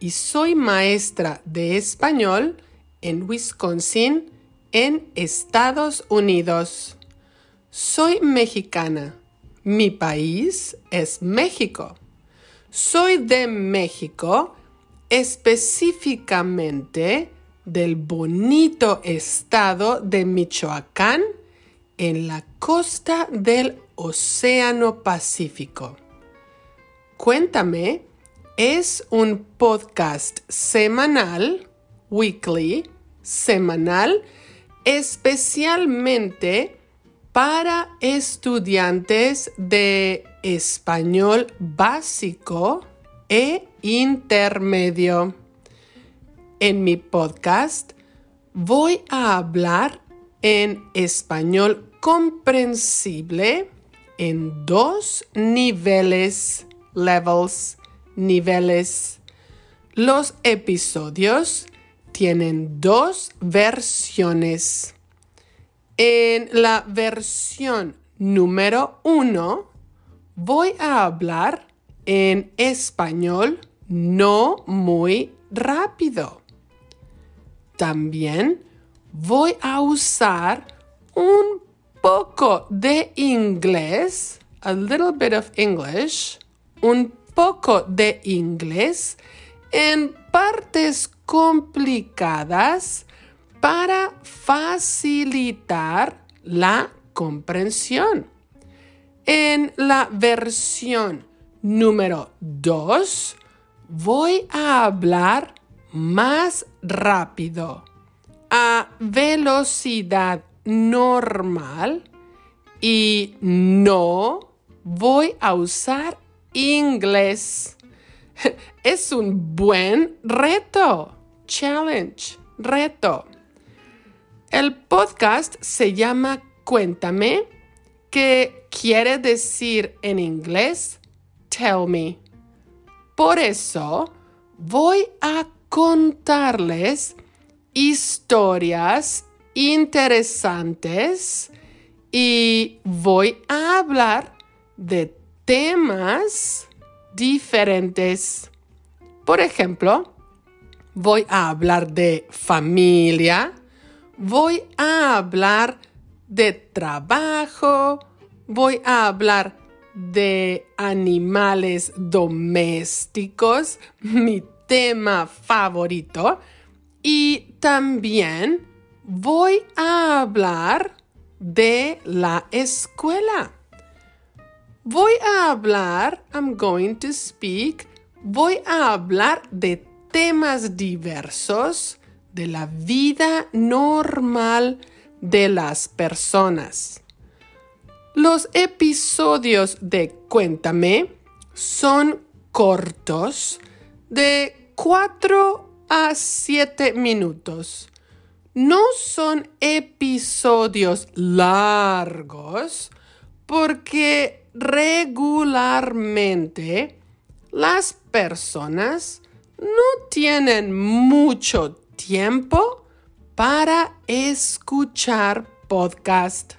y soy maestra de español en Wisconsin, en Estados Unidos. Soy mexicana. Mi país es México. Soy de México, específicamente del bonito estado de Michoacán, en la costa del Océano Pacífico. Cuéntame es un podcast semanal, weekly, semanal, especialmente para estudiantes de español básico e intermedio. En mi podcast voy a hablar en español comprensible en dos niveles, levels niveles. Los episodios tienen dos versiones. En la versión número uno voy a hablar en español no muy rápido. También voy a usar un poco de inglés, a little bit of English, un poco de inglés en partes complicadas para facilitar la comprensión. En la versión número 2 voy a hablar más rápido a velocidad normal y no voy a usar inglés. Es un buen reto. Challenge, reto. El podcast se llama Cuéntame, que quiere decir en inglés Tell me. Por eso voy a contarles historias interesantes y voy a hablar de temas diferentes. Por ejemplo, voy a hablar de familia, voy a hablar de trabajo, voy a hablar de animales domésticos, mi tema favorito, y también voy a hablar de la escuela. Voy a hablar, I'm going to speak, voy a hablar de temas diversos de la vida normal de las personas. Los episodios de Cuéntame son cortos de 4 a 7 minutos. No son episodios largos porque regularmente las personas no tienen mucho tiempo para escuchar podcast.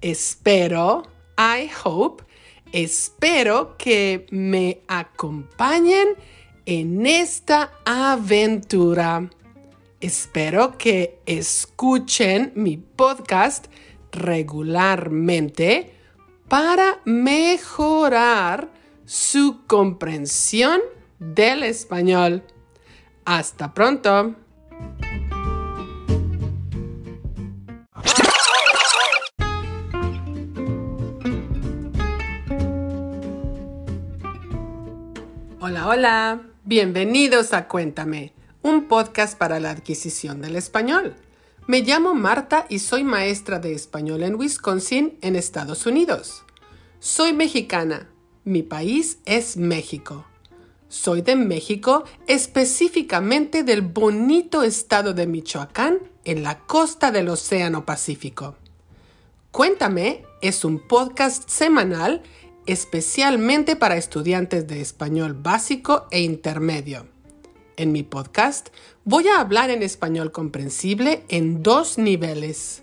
Espero, I hope, espero que me acompañen en esta aventura. Espero que escuchen mi podcast regularmente para mejorar su comprensión del español. Hasta pronto. Hola, hola. Bienvenidos a Cuéntame, un podcast para la adquisición del español. Me llamo Marta y soy maestra de español en Wisconsin, en Estados Unidos. Soy mexicana. Mi país es México. Soy de México, específicamente del bonito estado de Michoacán, en la costa del Océano Pacífico. Cuéntame es un podcast semanal especialmente para estudiantes de español básico e intermedio. En mi podcast voy a hablar en español comprensible en dos niveles.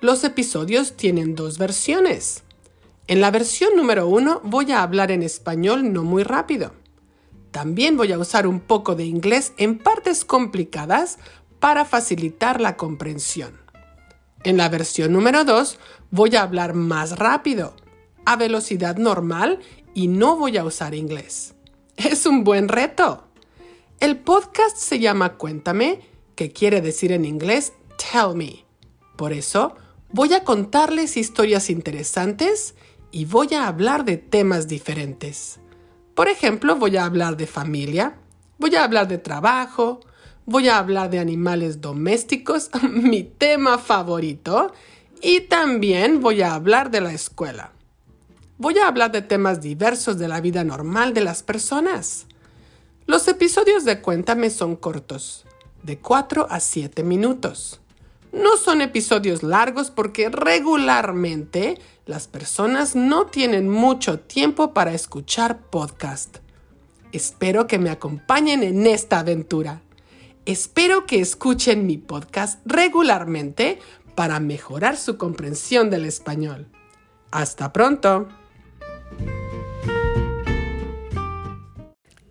Los episodios tienen dos versiones. En la versión número uno voy a hablar en español no muy rápido. También voy a usar un poco de inglés en partes complicadas para facilitar la comprensión. En la versión número 2 voy a hablar más rápido, a velocidad normal y no voy a usar inglés. Es un buen reto. El podcast se llama Cuéntame, que quiere decir en inglés Tell Me. Por eso, voy a contarles historias interesantes y voy a hablar de temas diferentes. Por ejemplo, voy a hablar de familia, voy a hablar de trabajo, voy a hablar de animales domésticos, mi tema favorito, y también voy a hablar de la escuela. Voy a hablar de temas diversos de la vida normal de las personas. Los episodios de Cuéntame son cortos, de 4 a 7 minutos. No son episodios largos porque regularmente las personas no tienen mucho tiempo para escuchar podcast. Espero que me acompañen en esta aventura. Espero que escuchen mi podcast regularmente para mejorar su comprensión del español. Hasta pronto.